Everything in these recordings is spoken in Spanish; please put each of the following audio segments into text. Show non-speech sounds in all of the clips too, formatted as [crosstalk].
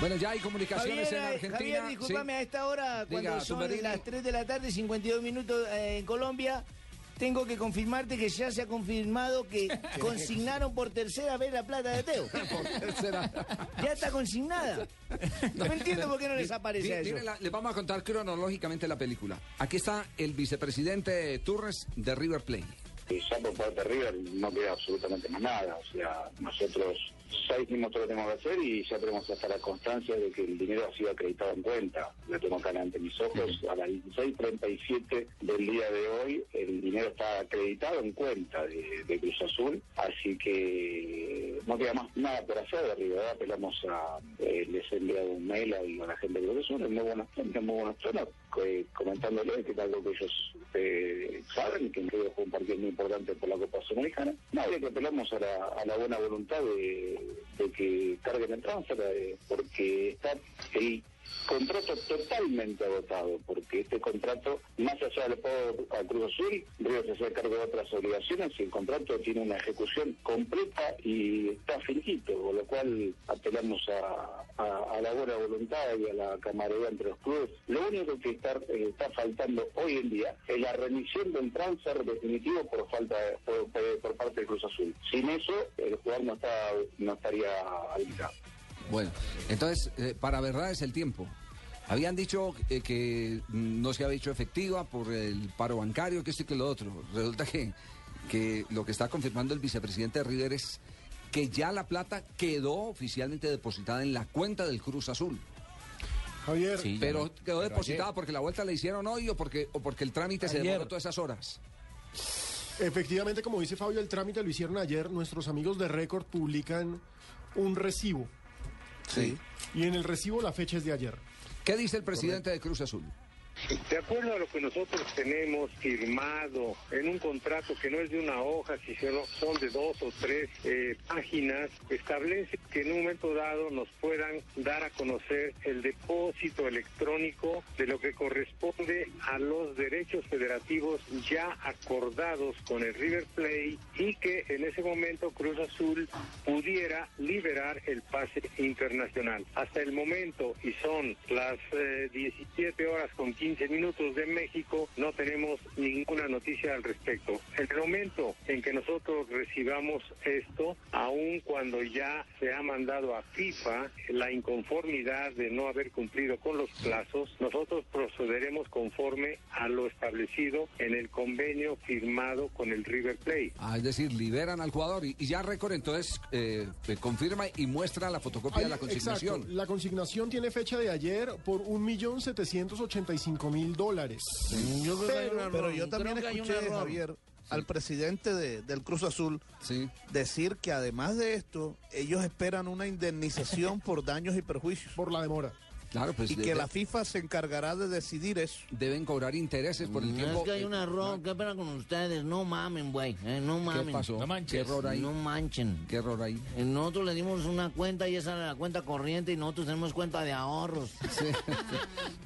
Bueno, ya hay comunicaciones Javier, en eh, Argentina. Javier, discúlpame, sí. a esta hora, cuando Diga, son Tumberini. las 3 de la tarde, 52 minutos eh, en Colombia, tengo que confirmarte que ya se ha confirmado que [laughs] consignaron por tercera vez la plata de Teo. [laughs] Tercera. Ya está consignada. [laughs] No entiendo por qué no les aparece Mire, eso. la- les vamos a contar cronológicamente la película. Aquí está el vicepresidente Turres de River Plate. Y ya por parte de River no queda absolutamente más nada. O sea, nosotros ya hicimos todo lo que tenemos que hacer y ya tenemos hasta la constancia de que el dinero ha sido acreditado en cuenta. Lo tengo acá ante mis ojos. A las 16.37 del día de hoy, el dinero está acreditado en cuenta de, de Cruz Azul. Así que no queda más nada por hacer de River. Ahora apelamos a. eh, les he enviado un mail a, a la gente de Cruz Azul, en muy buenas, en muy buenos tonos, eh, comentándole que es algo que ellos eh, saben, que creo que fue un partido muy importante por la Copa Sudamericana. Nadie que apelamos a la, a la buena voluntad de, de que carguen el transfer, eh, porque está el contrato totalmente agotado, porque este contrato, más allá del pago a Cruz Azul, River se hace cargo de otras obligaciones y el contrato tiene una ejecución completa y está finito, con lo cual apelamos a, la buena voluntad y a la camaradería entre los clubes. Lo único que está, eh, está faltando hoy en día es la remisión del transfer definitivo por falta de- por- por parte de Cruz Azul. Sin eso, el jugador no, está, no estaría habilitado. Bueno, entonces, eh, para verdad es el tiempo. Habían dicho eh, que no se había hecho efectiva por el paro bancario, que esto y que lo otro. Resulta que, que lo que está confirmando el vicepresidente de River es que ya la plata quedó oficialmente depositada en la cuenta del Cruz Azul. Javier, pero quedó depositada porque la vuelta la hicieron hoy o porque, o porque el trámite se demoró todas esas horas. efectivamente, como dice Fabio, el trámite lo hicieron ayer. Nuestros amigos de Récord publican un recibo. Sí. Y en el recibo la fecha es de ayer. ¿Qué dice el presidente de Cruz Azul? De acuerdo a lo que nosotros tenemos firmado en un contrato que no es de una hoja, sino son de dos o tres eh, páginas, establece que en un momento dado nos puedan dar a conocer el depósito electrónico de lo que corresponde a los derechos federativos ya acordados con el River Plate y que en ese momento Cruz Azul pudiera liberar el pase internacional. Hasta el momento, y son las eh, 17 horas con 15 minutos de México, no tenemos ninguna noticia al respecto. En el momento en que nosotros recibamos esto, aun cuando ya se ha mandado a FIFA la inconformidad de no haber cumplido con los plazos, nosotros procederemos conforme a lo establecido en el convenio firmado con el River Plate. Ah, es decir, liberan al jugador y, y ya récord entonces eh, eh, confirma y muestra la fotocopia de la consignación. Exacto. La consignación tiene fecha de ayer por 1.785.000 dólares. Yo creo que hay un error. Pero yo también Creo que hay un escuché, error. Javier, al presidente de- del Cruz Azul Sí. decir que además de esto, ellos esperan una indemnización [laughs] por daños y perjuicios. Por la demora. Claro, pues y de- que de- la FIFA se encargará de decidir eso. deben cobrar intereses por el No, tiempo. es que hay eh, un error, qué pena con ustedes, no mamen, güey, eh, no ¿Qué mamen. pasó? No manches. ¿Qué error ahí? No manchen. ¿Qué error ahí? Eh, Nosotros le dimos una cuenta y esa era la cuenta corriente y nosotros tenemos cuenta de ahorros. [laughs] Sí.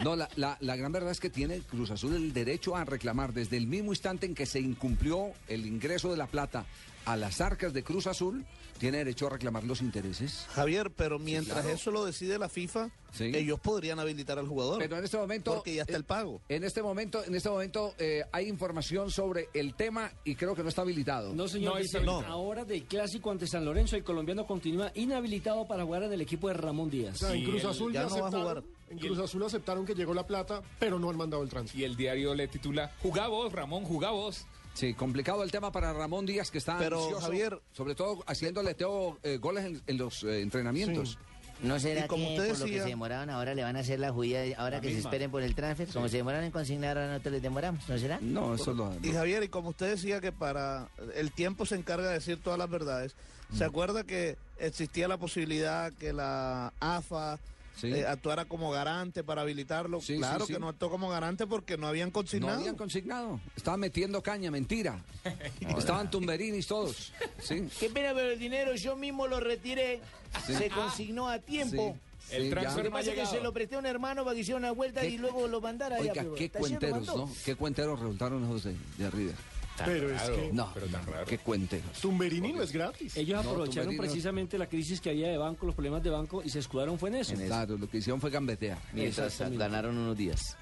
No, la, la- la gran verdad es que tiene Cruz Azul el derecho a reclamar desde el mismo instante en que se incumplió el ingreso de la plata a las arcas de Cruz Azul, tiene derecho a reclamar los intereses. Javier, pero mientras claro. eso lo decide la FIFA, Sí. ellos podrían habilitar al jugador. Pero en este momento... Porque ya está eh, el pago. En este momento, en este momento eh, hay información sobre el tema y creo que no está habilitado. No, señor, No, dice, no. ahora del clásico ante San Lorenzo, el colombiano continúa inhabilitado para jugar en el equipo de Ramón O Díaz. sea, en Cruz Azul ya ya no va a aceptaron, jugar. en Cruz Azul aceptaron que llegó la plata, pero no han mandado el tránsito. Y el diario le titula Jugá vos, Ramón, jugá vos. Sí, complicado el tema para Ramón Díaz, que está Pero, ansioso, Javier- sobre todo haciéndole Teo eh, goles en, en los eh, entrenamientos. ¿No será como que por lo que se demoraron ahora le van a hacer la judía ahora que se esperen por el transfer? Como se demoraron en consignar, ahora nosotros les demoramos, ¿no será? No, eso lo... Y Javier, y como usted decía que para el tiempo se encarga de decir todas las verdades, ¿se Mm. acuerda que existía la posibilidad que la AFA Sí. eh, actuara como garante para habilitarlo? Sí, claro sí, sí. que no actuó como garante porque no habían No consignado. habían consignado. Estaban metiendo caña, mentira. [laughs] Estaban tumberinis todos. Sí. Qué pena, pero el dinero yo mismo lo retiré, Sí. se consignó a tiempo. Sí, El sí, transfer que pasa que se lo presté a un hermano para que hiciera una vuelta ¿Qué? y luego lo mandara allá. Oiga, pero qué cuenteros. ¿no? Qué cuenteros resultaron esos de, de River. Pero es que No, pero tan raro. que cuente. Tumberini no es gratis. Ellos No, aprovecharon precisamente la crisis que había de banco, los problemas de banco, y se escudaron fue en eso. Claro, lo que hicieron fue gambetear. Mientras ganaron unos días.